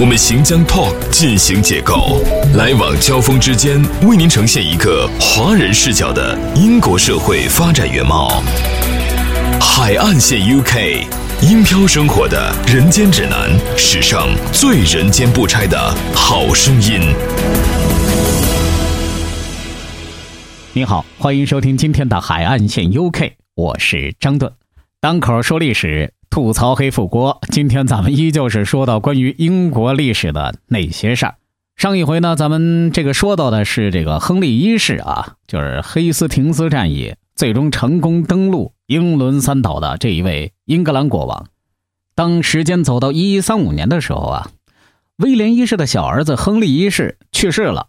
我们行将 Talk 进行解构，来往交锋之间，为您呈现一个华人视角的英国社会发展原貌。海岸线 UK，英漂生活的人间指南，史上最人间不拆的好声音。你好，欢迎收听今天的海岸线 UK，我是张顿，单口说历史。吐槽黑富国，今天咱们依旧是说到关于英国历史的那些事儿。上一回呢，咱们这个说到的是这个亨利一世啊，就是黑斯廷斯战役最终成功登陆英伦三岛的这一位英格兰国王。当时间走到一一三五年的时候啊，威廉一世的小儿子亨利一世去世了。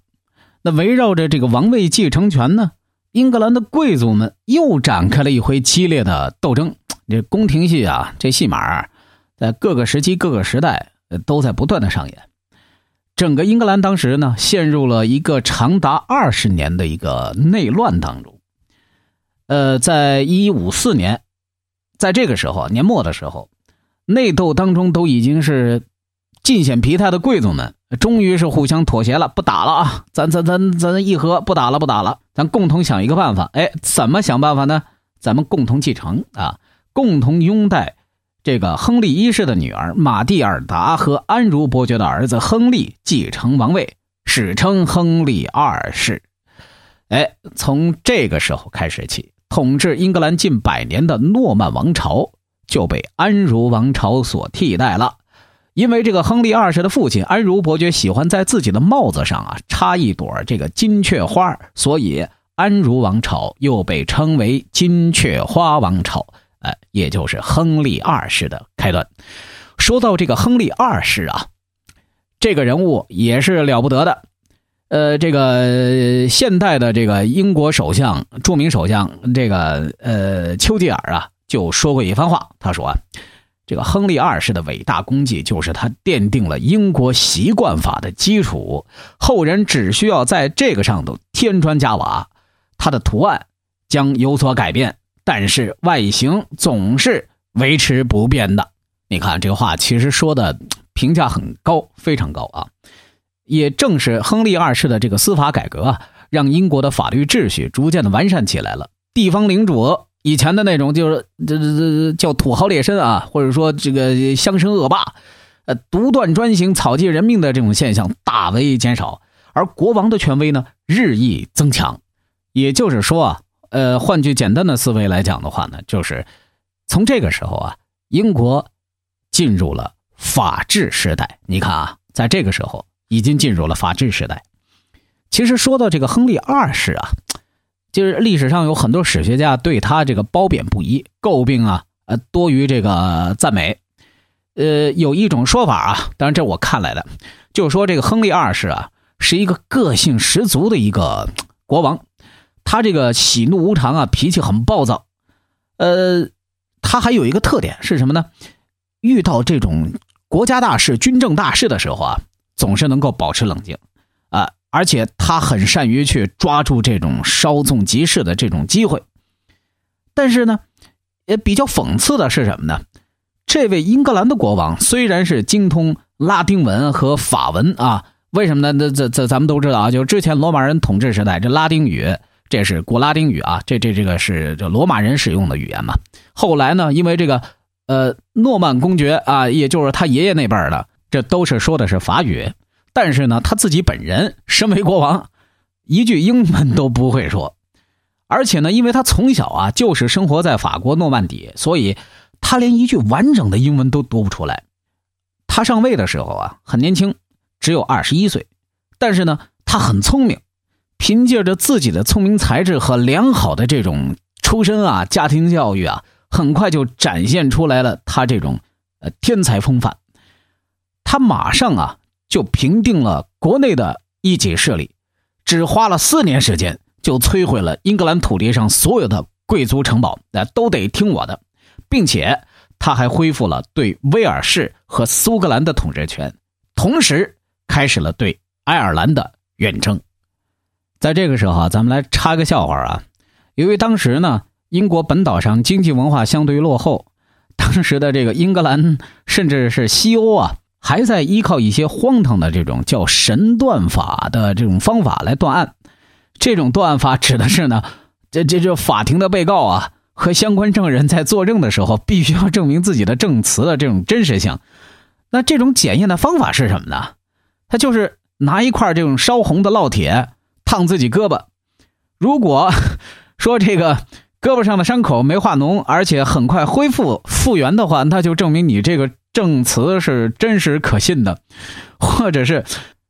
那围绕着这个王位继承权呢，英格兰的贵族们又展开了一回激烈的斗争。这宫廷戏啊，这戏码在各个时期、各个时代都在不断的上演。整个英格兰当时呢，陷入了一个长达二十年的一个内乱当中。呃，在一五四年，在这个时候年末的时候，内斗当中都已经是尽显疲态的贵族们，终于是互相妥协了，不打了啊！咱咱咱咱议和，不打了，不打了，咱共同想一个办法。哎，怎么想办法呢？咱们共同继承啊！共同拥戴这个亨利一世的女儿玛蒂尔达和安茹伯爵的儿子亨利继承王位，史称亨利二世。哎，从这个时候开始起，统治英格兰近百年的诺曼王朝就被安茹王朝所替代了。因为这个亨利二世的父亲安茹伯爵喜欢在自己的帽子上啊插一朵这个金雀花，所以安茹王朝又被称为金雀花王朝。呃，也就是亨利二世的开端。说到这个亨利二世啊，这个人物也是了不得的。呃，这个现代的这个英国首相，著名首相这个呃丘吉尔啊，就说过一番话。他说啊，这个亨利二世的伟大功绩就是他奠定了英国习惯法的基础，后人只需要在这个上头添砖加瓦，他的图案将有所改变。但是外形总是维持不变的。你看这个话，其实说的评价很高，非常高啊！也正是亨利二世的这个司法改革啊，让英国的法律秩序逐渐的完善起来了。地方领主以前的那种就是这这这叫土豪劣绅啊，或者说这个乡绅恶霸，呃，独断专行、草菅人命的这种现象大为减少，而国王的权威呢日益增强。也就是说啊。呃，换句简单的思维来讲的话呢，就是从这个时候啊，英国进入了法治时代。你看啊，在这个时候已经进入了法治时代。其实说到这个亨利二世啊，就是历史上有很多史学家对他这个褒贬不一，诟病啊，呃，多于这个赞美。呃，有一种说法啊，当然这我看来的，就是说这个亨利二世啊，是一个个性十足的一个国王。他这个喜怒无常啊，脾气很暴躁，呃，他还有一个特点是什么呢？遇到这种国家大事、军政大事的时候啊，总是能够保持冷静啊，而且他很善于去抓住这种稍纵即逝的这种机会。但是呢，也比较讽刺的是什么呢？这位英格兰的国王虽然是精通拉丁文和法文啊，为什么呢？那这这咱们都知道啊，就之前罗马人统治时代，这拉丁语。这是古拉丁语啊，这这这个是这罗马人使用的语言嘛。后来呢，因为这个呃诺曼公爵啊，也就是他爷爷那辈儿的，这都是说的是法语。但是呢，他自己本人身为国王，一句英文都不会说。而且呢，因为他从小啊就是生活在法国诺曼底，所以他连一句完整的英文都读不出来。他上位的时候啊很年轻，只有二十一岁，但是呢，他很聪明。凭借着自己的聪明才智和良好的这种出身啊，家庭教育啊，很快就展现出来了他这种呃天才风范。他马上啊就平定了国内的一己势力，只花了四年时间就摧毁了英格兰土地上所有的贵族城堡，那都得听我的，并且他还恢复了对威尔士和苏格兰的统治权，同时开始了对爱尔兰的远征。在这个时候啊，咱们来插个笑话啊，由于当时呢，英国本岛上经济文化相对落后，当时的这个英格兰甚至是西欧啊。还在依靠一些荒唐的这种叫神断法的这种方法来断案，这种断案法指的是呢，这 这这法庭的被告啊和相关证人在作证的时候，必须要证明自己的证词的这种真实性。那这种检验的方法是什么呢？他就是拿一块这种烧红的烙铁烫自己胳膊，如果 说这个胳膊上的伤口没化脓，而且很快恢复复原的话，那就证明你这个。证词是真实可信的，或者是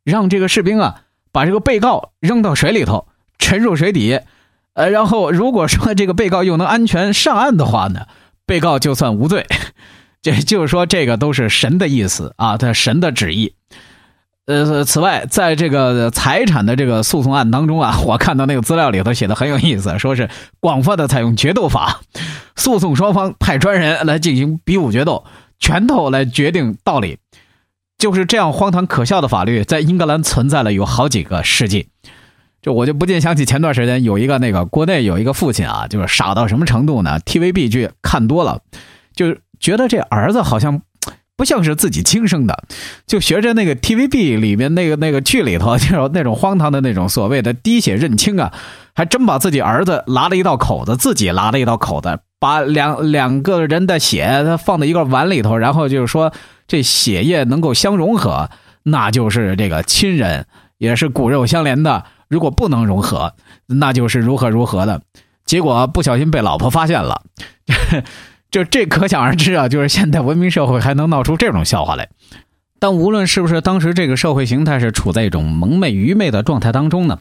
让这个士兵啊把这个被告扔到水里头沉入水底，呃，然后如果说这个被告又能安全上岸的话呢，被告就算无罪。这就是说，这个都是神的意思啊，他神的旨意。呃，此外，在这个财产的这个诉讼案当中啊，我看到那个资料里头写的很有意思，说是广泛的采用决斗法，诉讼双方派专人来进行比武决斗。拳头来决定道理，就是这样荒唐可笑的法律，在英格兰存在了有好几个世纪。就我就不禁想起前段时间有一个那个国内有一个父亲啊，就是傻到什么程度呢？TVB 剧看多了，就觉得这儿子好像不像是自己亲生的，就学着那个 TVB 里面那个那个剧里头就是那种荒唐的那种所谓的滴血认亲啊，还真把自己儿子拉了一道口子，自己拉了一道口子。把两两个人的血他放在一个碗里头，然后就是说这血液能够相融合，那就是这个亲人，也是骨肉相连的。如果不能融合，那就是如何如何的。结果不小心被老婆发现了，就这可想而知啊！就是现代文明社会还能闹出这种笑话来。但无论是不是当时这个社会形态是处在一种蒙昧愚昧的状态当中呢？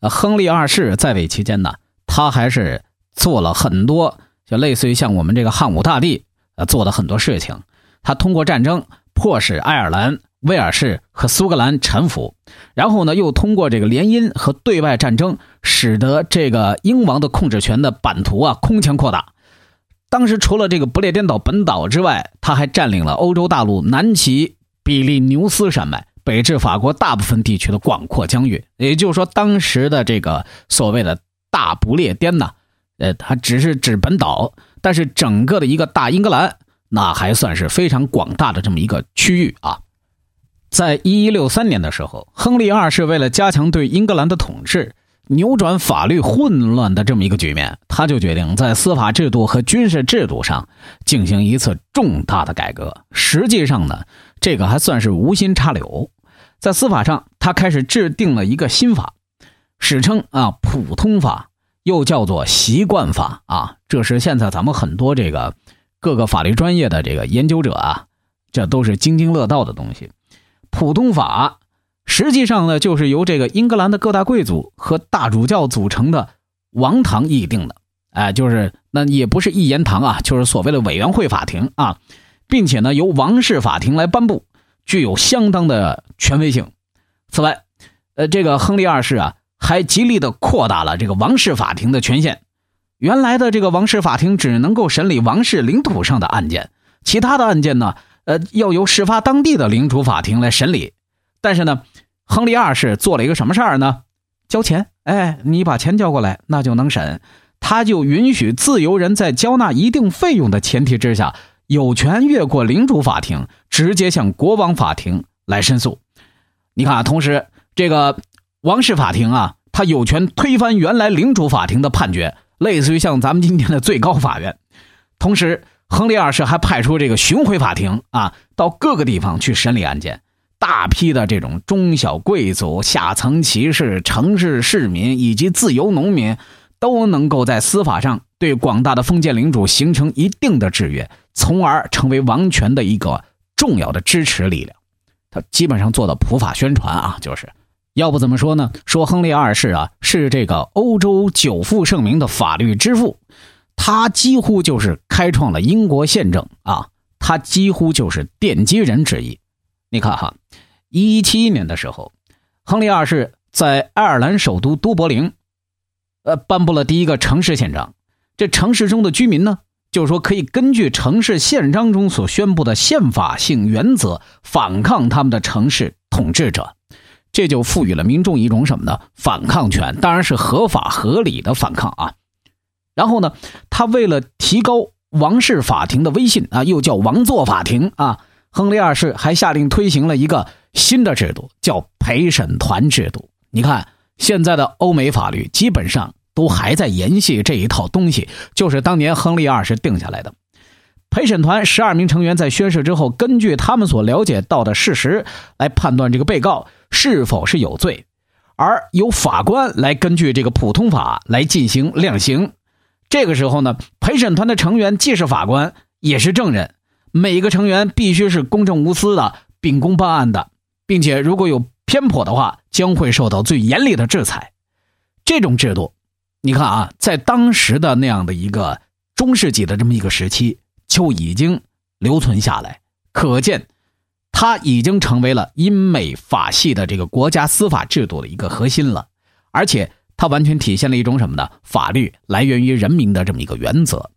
亨利二世在位期间呢，他还是做了很多。就类似于像我们这个汉武大帝，呃，做的很多事情，他通过战争迫使爱尔兰、威尔士和苏格兰臣服，然后呢，又通过这个联姻和对外战争，使得这个英王的控制权的版图啊空前扩大。当时除了这个不列颠岛本岛之外，他还占领了欧洲大陆南起比利牛斯山脉，北至法国大部分地区的广阔疆域。也就是说，当时的这个所谓的大不列颠呢。呃，它只是指本岛，但是整个的一个大英格兰，那还算是非常广大的这么一个区域啊。在一一六三年的时候，亨利二世为了加强对英格兰的统治，扭转法律混乱的这么一个局面，他就决定在司法制度和军事制度上进行一次重大的改革。实际上呢，这个还算是无心插柳。在司法上，他开始制定了一个新法，史称啊普通法。又叫做习惯法啊，这是现在咱们很多这个各个法律专业的这个研究者啊，这都是津津乐道的东西。普通法实际上呢，就是由这个英格兰的各大贵族和大主教组成的王堂议定的。哎，就是那也不是一言堂啊，就是所谓的委员会法庭啊，并且呢由王室法庭来颁布，具有相当的权威性。此外，呃，这个亨利二世啊。还极力的扩大了这个王室法庭的权限。原来的这个王室法庭只能够审理王室领土上的案件，其他的案件呢，呃，要由事发当地的领主法庭来审理。但是呢，亨利二世做了一个什么事儿呢？交钱，哎，你把钱交过来，那就能审。他就允许自由人在交纳一定费用的前提之下，有权越过领主法庭，直接向国王法庭来申诉。你看，同时这个。王室法庭啊，他有权推翻原来领主法庭的判决，类似于像咱们今天的最高法院。同时，亨利二世还派出这个巡回法庭啊，到各个地方去审理案件。大批的这种中小贵族、下层骑士、城市市民以及自由农民，都能够在司法上对广大的封建领主形成一定的制约，从而成为王权的一个重要的支持力量。他基本上做到普法宣传啊，就是。要不怎么说呢？说亨利二世啊，是这个欧洲久负盛名的法律之父，他几乎就是开创了英国宪政啊，他几乎就是奠基人之一。你看哈，一七年的时候，亨利二世在爱尔兰首都都柏林呃，颁布了第一个城市宪章。这城市中的居民呢，就是说可以根据城市宪章中所宣布的宪法性原则，反抗他们的城市统治者。这就赋予了民众一种什么呢？反抗权，当然是合法合理的反抗啊。然后呢，他为了提高王室法庭的威信啊，又叫王座法庭啊，亨利二世还下令推行了一个新的制度，叫陪审团制度。你看，现在的欧美法律基本上都还在延续这一套东西，就是当年亨利二世定下来的。陪审团十二名成员在宣誓之后，根据他们所了解到的事实来判断这个被告是否是有罪，而由法官来根据这个普通法来进行量刑。这个时候呢，陪审团的成员既是法官，也是证人，每一个成员必须是公正无私的、秉公办案的，并且如果有偏颇的话，将会受到最严厉的制裁。这种制度，你看啊，在当时的那样的一个中世纪的这么一个时期。就已经留存下来，可见，它已经成为了英美法系的这个国家司法制度的一个核心了，而且它完全体现了一种什么呢？法律来源于人民的这么一个原则。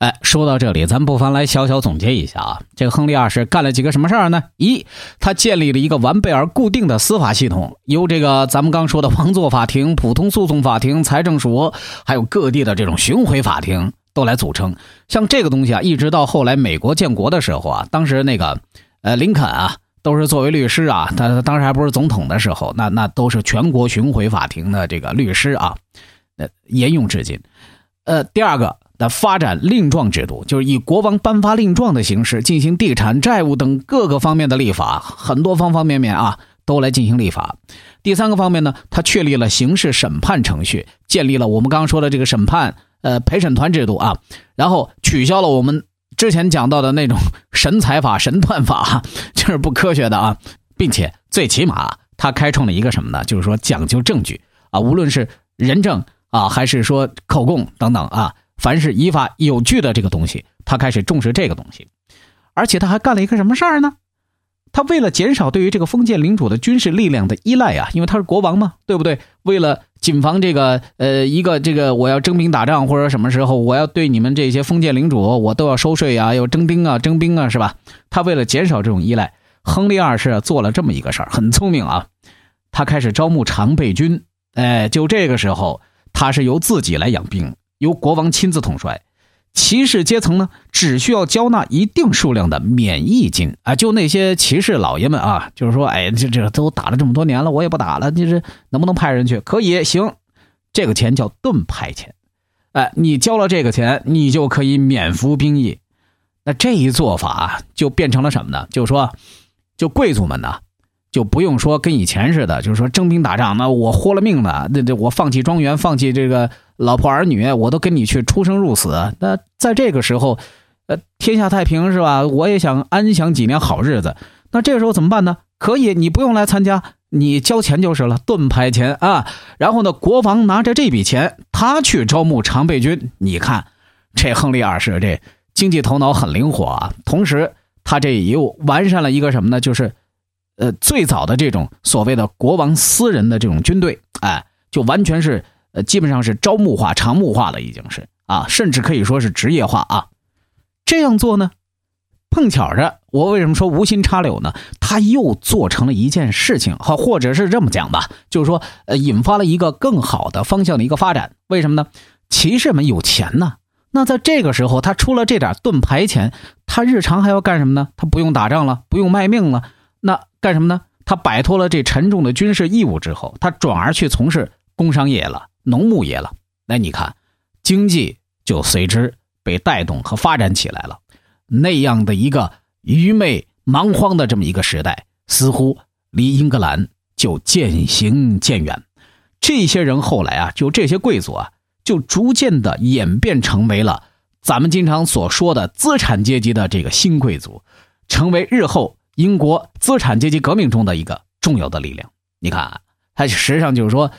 哎，说到这里，咱不妨来小小总结一下啊，这个亨利二世干了几个什么事儿呢？一，他建立了一个完备而固定的司法系统，由这个咱们刚说的王座法庭、普通诉讼法庭、财政署，还有各地的这种巡回法庭。都来组成，像这个东西啊，一直到后来美国建国的时候啊，当时那个，呃，林肯啊，都是作为律师啊，他当时还不是总统的时候，那那都是全国巡回法庭的这个律师啊，呃，沿用至今。呃，第二个，那发展令状制度，就是以国王颁发令状的形式进行地产、债务等各个方面的立法，很多方方面面啊，都来进行立法。第三个方面呢，他确立了刑事审判程序，建立了我们刚刚说的这个审判。呃，陪审团制度啊，然后取消了我们之前讲到的那种神裁法、神断法，就是不科学的啊，并且最起码他开创了一个什么呢？就是说讲究证据啊，无论是人证啊，还是说口供等等啊，凡是依法有据的这个东西，他开始重视这个东西，而且他还干了一个什么事儿呢？他为了减少对于这个封建领主的军事力量的依赖啊，因为他是国王嘛，对不对？为了谨防这个呃一个这个我要征兵打仗或者什么时候我要对你们这些封建领主我都要收税啊，要征兵啊，征兵啊，是吧？他为了减少这种依赖，亨利二世做了这么一个事儿，很聪明啊。他开始招募常备军，哎，就这个时候他是由自己来养兵，由国王亲自统帅。骑士阶层呢，只需要交纳一定数量的免疫金啊，就那些骑士老爷们啊，就是说，哎，这这都打了这么多年了，我也不打了，就是能不能派人去？可以，行，这个钱叫盾牌钱，哎，你交了这个钱，你就可以免服兵役。那这一做法就变成了什么呢？就是说，就贵族们呢。就不用说跟以前似的，就是说征兵打仗，那我豁了命了，那这我放弃庄园，放弃这个老婆儿女，我都跟你去出生入死。那在这个时候，呃，天下太平是吧？我也想安享几年好日子。那这个时候怎么办呢？可以，你不用来参加，你交钱就是了，盾牌钱啊。然后呢，国王拿着这笔钱，他去招募常备军。你看，这亨利二世这经济头脑很灵活啊。同时，他这又完善了一个什么呢？就是。呃，最早的这种所谓的国王私人的这种军队，哎，就完全是呃，基本上是招募化、常募化了，已经是啊，甚至可以说是职业化啊。这样做呢，碰巧着，我为什么说无心插柳呢？他又做成了一件事情，好，或者是这么讲吧，就是说，呃，引发了一个更好的方向的一个发展。为什么呢？骑士们有钱呢，那在这个时候，他出了这点盾牌钱，他日常还要干什么呢？他不用打仗了，不用卖命了。干什么呢？他摆脱了这沉重的军事义务之后，他转而去从事工商业了、农牧业了。那你看，经济就随之被带动和发展起来了。那样的一个愚昧蛮荒的这么一个时代，似乎离英格兰就渐行渐远。这些人后来啊，就这些贵族啊，就逐渐的演变成为了咱们经常所说的资产阶级的这个新贵族，成为日后。英国资产阶级革命中的一个重要的力量，你看，它实际上就是说，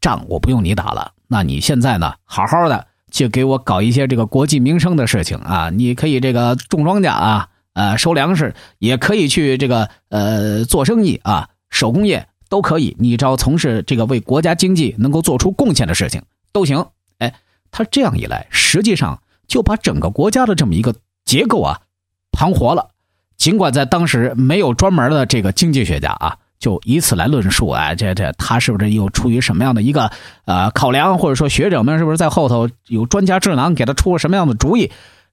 仗我不用你打了，那你现在呢，好好的去给我搞一些这个国计民生的事情啊，你可以这个种庄稼啊，呃，收粮食，也可以去这个呃做生意啊，手工业都可以，你只要从事这个为国家经济能够做出贡献的事情，都行。哎，他这样一来，实际上就把整个国家的这么一个结构啊盘活了。尽管在当时没有专门的这个经济学家啊，就以此来论述，哎，这这他是不是又出于什么样的一个呃考量，或者说学者们是不是在后头有专家智囊给他出了什么样的主意？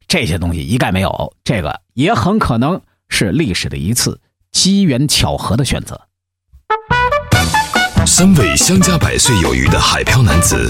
这些东西一概没有，这个也很可能是历史的一次机缘巧合的选择。三位相加百岁有余的海漂男子，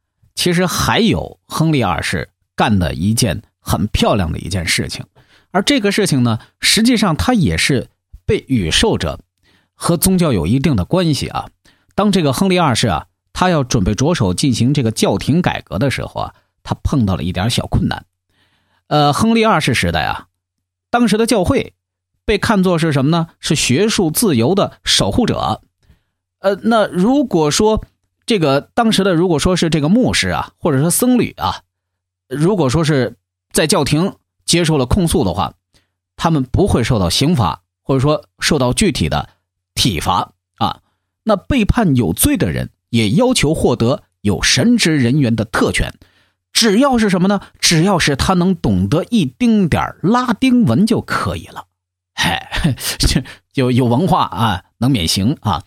其实还有亨利二世干的一件很漂亮的一件事情，而这个事情呢，实际上他也是被宇受者和宗教有一定的关系啊。当这个亨利二世啊，他要准备着手进行这个教廷改革的时候啊，他碰到了一点小困难。呃，亨利二世时代啊，当时的教会被看作是什么呢？是学术自由的守护者。呃，那如果说这个当时的如果说是这个牧师啊，或者说僧侣啊，如果说是在教廷接受了控诉的话，他们不会受到刑罚，或者说受到具体的体罚啊。那被判有罪的人也要求获得有神职人员的特权，只要是什么呢？只要是他能懂得一丁点拉丁文就可以了，嘿，就有文化啊，能免刑啊。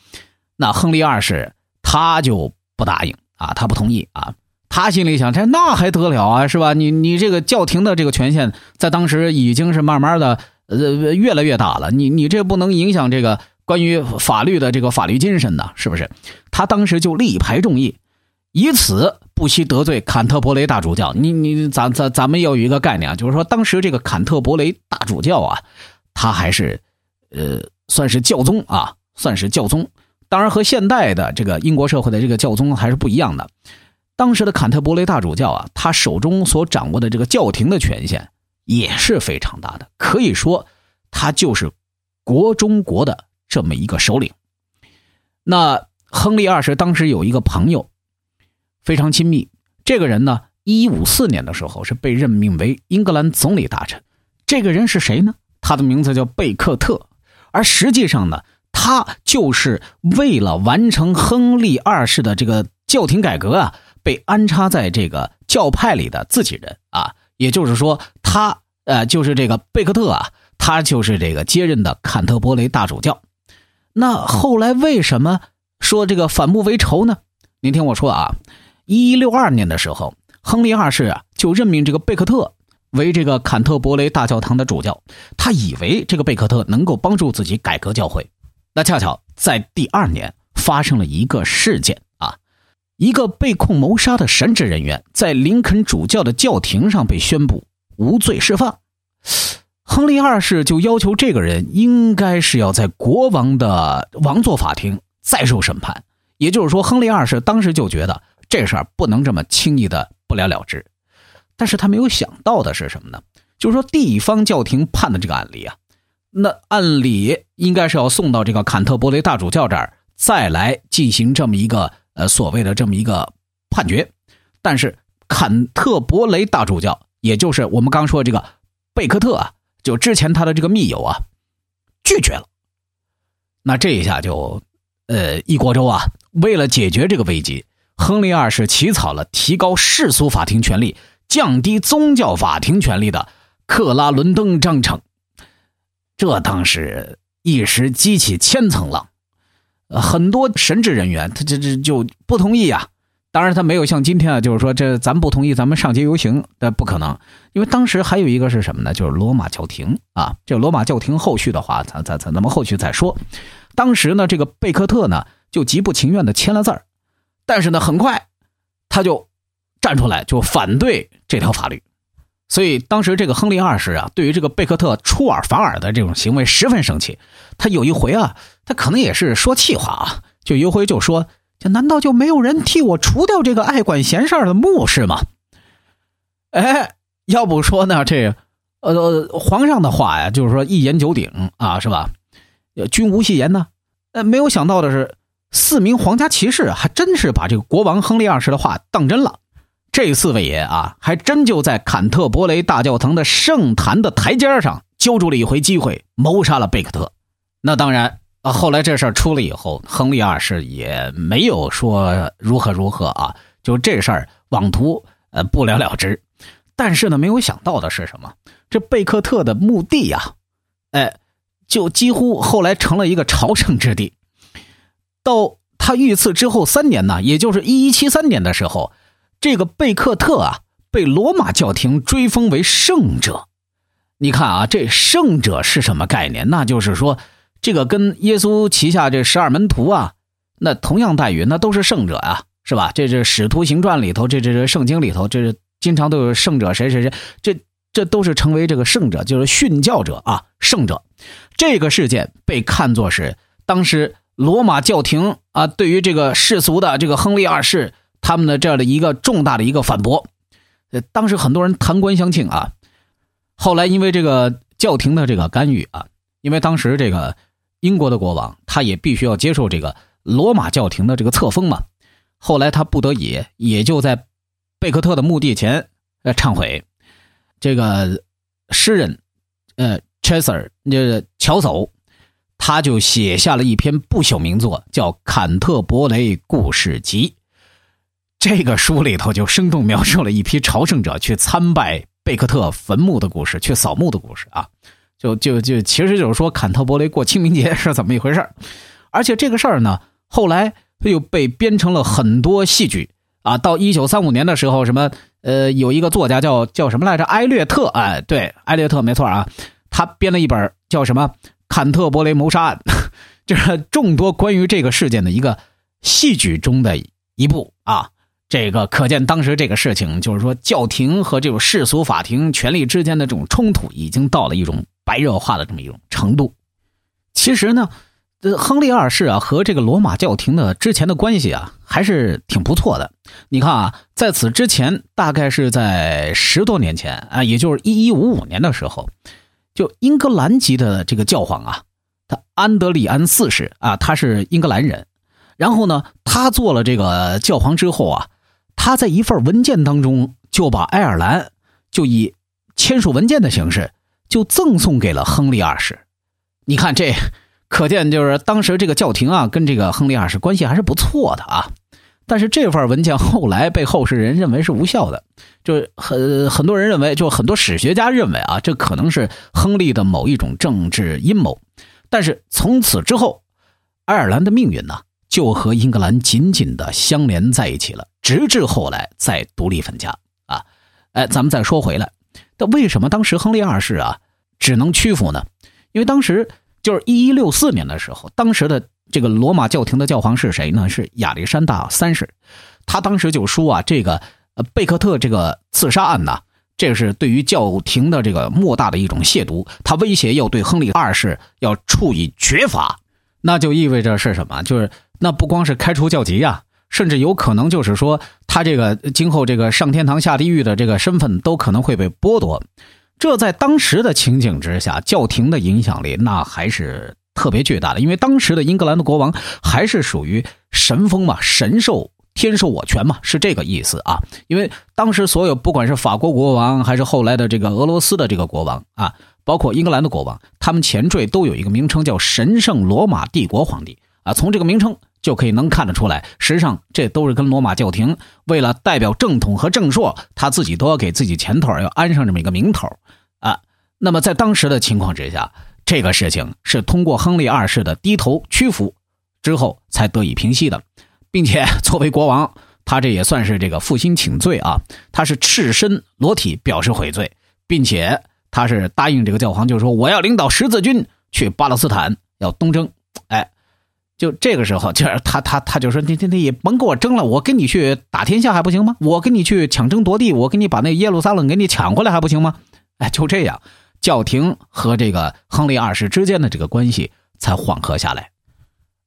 那亨利二世。他就不答应啊，他不同意啊。他心里想，这那还得了啊，是吧？你你这个教廷的这个权限，在当时已经是慢慢的呃越来越大了。你你这不能影响这个关于法律的这个法律精神呢，是不是？他当时就力排众议，以此不惜得罪坎特伯雷大主教。你你咱咱咱们要有一个概念啊，就是说当时这个坎特伯雷大主教啊，他还是呃算是教宗啊，算是教宗。当然，和现代的这个英国社会的这个教宗还是不一样的。当时的坎特伯雷大主教啊，他手中所掌握的这个教廷的权限也是非常大的，可以说他就是国中国的这么一个首领。那亨利二世当时有一个朋友非常亲密，这个人呢，一五四年的时候是被任命为英格兰总理大臣。这个人是谁呢？他的名字叫贝克特，而实际上呢。他就是为了完成亨利二世的这个教廷改革啊，被安插在这个教派里的自己人啊，也就是说，他呃就是这个贝克特啊，他就是这个接任的坎特伯雷大主教。那后来为什么说这个反目为仇呢？您听我说啊，一六二年的时候，亨利二世啊就任命这个贝克特为这个坎特伯雷大教堂的主教，他以为这个贝克特能够帮助自己改革教会。那恰巧在第二年发生了一个事件啊，一个被控谋杀的神职人员在林肯主教的教廷上被宣布无罪释放。亨利二世就要求这个人应该是要在国王的王座法庭再受审判。也就是说，亨利二世当时就觉得这事儿不能这么轻易的不了了之。但是他没有想到的是什么呢？就是说地方教廷判的这个案例啊。那按理应该是要送到这个坎特伯雷大主教这儿，再来进行这么一个呃所谓的这么一个判决，但是坎特伯雷大主教，也就是我们刚说这个贝克特啊，就之前他的这个密友啊，拒绝了。那这一下就，呃，一锅粥啊！为了解决这个危机，亨利二世起草了提高世俗法庭权力、降低宗教法庭权力的克拉伦登章程。这当时一时激起千层浪，很多神职人员他这这就不同意啊。当然，他没有像今天啊，就是说这咱不同意，咱们上街游行，那不可能。因为当时还有一个是什么呢？就是罗马教廷啊。这罗马教廷后续的话，咱咱咱咱们后续再说。当时呢，这个贝克特呢就极不情愿的签了字儿，但是呢，很快他就站出来就反对这条法律。所以当时这个亨利二世啊，对于这个贝克特出尔反尔的这种行为十分生气。他有一回啊，他可能也是说气话啊，就一回就说。这难道就没有人替我除掉这个爱管闲事儿的牧师吗？哎，要不说呢，这呃，皇上的话呀，就是说一言九鼎啊，是吧？君无戏言呢。呃，没有想到的是，四名皇家骑士还真是把这个国王亨利二世的话当真了。这四位爷啊，还真就在坎特伯雷大教堂的圣坛的台阶上揪住了一回机会，谋杀了贝克特。那当然。啊，后来这事儿出了以后，亨利二世也没有说如何如何啊，就这事儿妄图呃不了了之。但是呢，没有想到的是什么？这贝克特的墓地呀，哎，就几乎后来成了一个朝圣之地。到他遇刺之后三年呢，也就是一一七三年的时候，这个贝克特啊被罗马教廷追封为圣者。你看啊，这圣者是什么概念？那就是说。这个跟耶稣旗下这十二门徒啊，那同样待遇，那都是圣者啊，是吧？这这《使徒行传》里头，这这这圣经里头，这是经常都有圣者谁谁谁，这这都是成为这个圣者，就是殉教者啊，圣者。这个事件被看作是当时罗马教廷啊，对于这个世俗的这个亨利二世他们的这样的一个重大的一个反驳。呃，当时很多人弹冠相庆啊。后来因为这个教廷的这个干预啊，因为当时这个。英国的国王，他也必须要接受这个罗马教廷的这个册封嘛。后来他不得已，也就在贝克特的墓地前呃忏悔。这个诗人呃 Chester 这乔叟，他就写下了一篇不朽名作，叫《坎特伯雷故事集》。这个书里头就生动描述了一批朝圣者去参拜贝克特坟墓的故事，去扫墓的故事啊。就就就，其实就是说，坎特伯雷过清明节是怎么一回事而且这个事儿呢，后来又被编成了很多戏剧啊。到一九三五年的时候，什么呃，有一个作家叫叫什么来着？埃略特，哎，对，埃略特没错啊，他编了一本叫什么《坎特伯雷谋杀案》，就是众多关于这个事件的一个戏剧中的一部啊。这个可见当时这个事情，就是说教廷和这种世俗法庭权力之间的这种冲突，已经到了一种。白热化的这么一种程度，其实呢，这亨利二世啊和这个罗马教廷的之前的关系啊还是挺不错的。你看啊，在此之前，大概是在十多年前啊，也就是一一五五年的时候，就英格兰籍的这个教皇啊，他安德里安四世啊，他是英格兰人。然后呢，他做了这个教皇之后啊，他在一份文件当中就把爱尔兰就以签署文件的形式。就赠送给了亨利二世，你看这，可见就是当时这个教廷啊，跟这个亨利二世关系还是不错的啊。但是这份文件后来被后世人认为是无效的，就是很很多人认为，就很多史学家认为啊，这可能是亨利的某一种政治阴谋。但是从此之后，爱尔兰的命运呢，就和英格兰紧紧的相连在一起了，直至后来再独立分家啊。哎，咱们再说回来。那为什么当时亨利二世啊只能屈服呢？因为当时就是一一六四年的时候，当时的这个罗马教廷的教皇是谁呢？是亚历山大三世。他当时就说啊，这个贝克特这个刺杀案呢，这是对于教廷的这个莫大的一种亵渎。他威胁要对亨利二世要处以绝罚，那就意味着是什么？就是那不光是开除教籍呀。甚至有可能就是说，他这个今后这个上天堂下地狱的这个身份都可能会被剥夺。这在当时的情景之下，教廷的影响力那还是特别巨大的。因为当时的英格兰的国王还是属于神封嘛，神授天授我权嘛，是这个意思啊。因为当时所有不管是法国国王，还是后来的这个俄罗斯的这个国王啊，包括英格兰的国王，他们前缀都有一个名称叫神圣罗马帝国皇帝啊。从这个名称。就可以能看得出来，实际上这都是跟罗马教廷为了代表正统和正朔，他自己都要给自己前头要安上这么一个名头啊。那么在当时的情况之下，这个事情是通过亨利二世的低头屈服，之后才得以平息的，并且作为国王，他这也算是这个负心请罪啊，他是赤身裸体表示悔罪，并且他是答应这个教皇，就是说我要领导十字军去巴勒斯坦要东征，哎。就这个时候，就是他他他就说你你你甭跟我争了，我跟你去打天下还不行吗？我跟你去抢争夺地，我给你把那耶路撒冷给你抢回来还不行吗？哎，就这样，教廷和这个亨利二世之间的这个关系才缓和下来。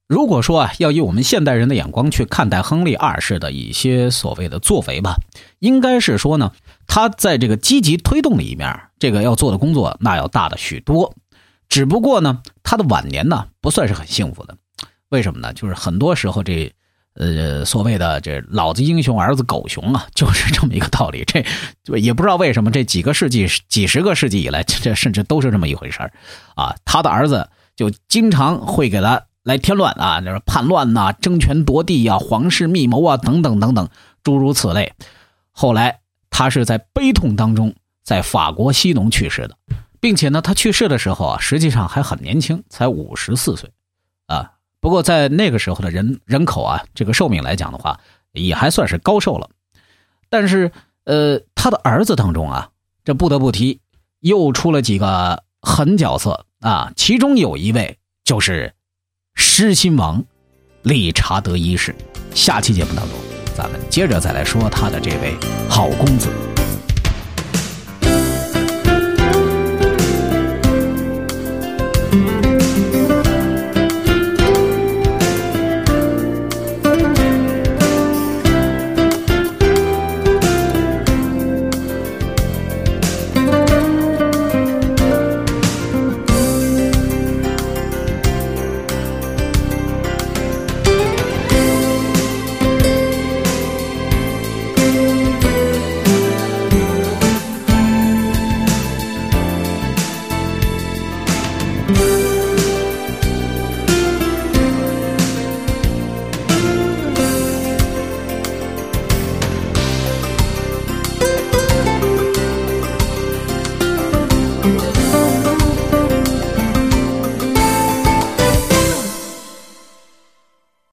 如果说啊，要以我们现代人的眼光去看待亨利二世的一些所谓的作为吧，应该是说呢，他在这个积极推动的一面，这个要做的工作那要大的许多。只不过呢，他的晚年呢不算是很幸福的。为什么呢？就是很多时候这，呃，所谓的这“老子英雄，儿子狗熊”啊，就是这么一个道理。这也不知道为什么，这几个世纪、几十个世纪以来，这甚至都是这么一回事啊。他的儿子就经常会给他来添乱啊，就是叛乱呐、争权夺地呀、皇室密谋啊等等等等，诸如此类。后来他是在悲痛当中，在法国西农去世的，并且呢，他去世的时候啊，实际上还很年轻，才五十四岁。不过在那个时候的人人口啊，这个寿命来讲的话，也还算是高寿了。但是，呃，他的儿子当中啊，这不得不提，又出了几个狠角色啊。其中有一位就是狮心王理查德一世。下期节目当中，咱们接着再来说他的这位好公子。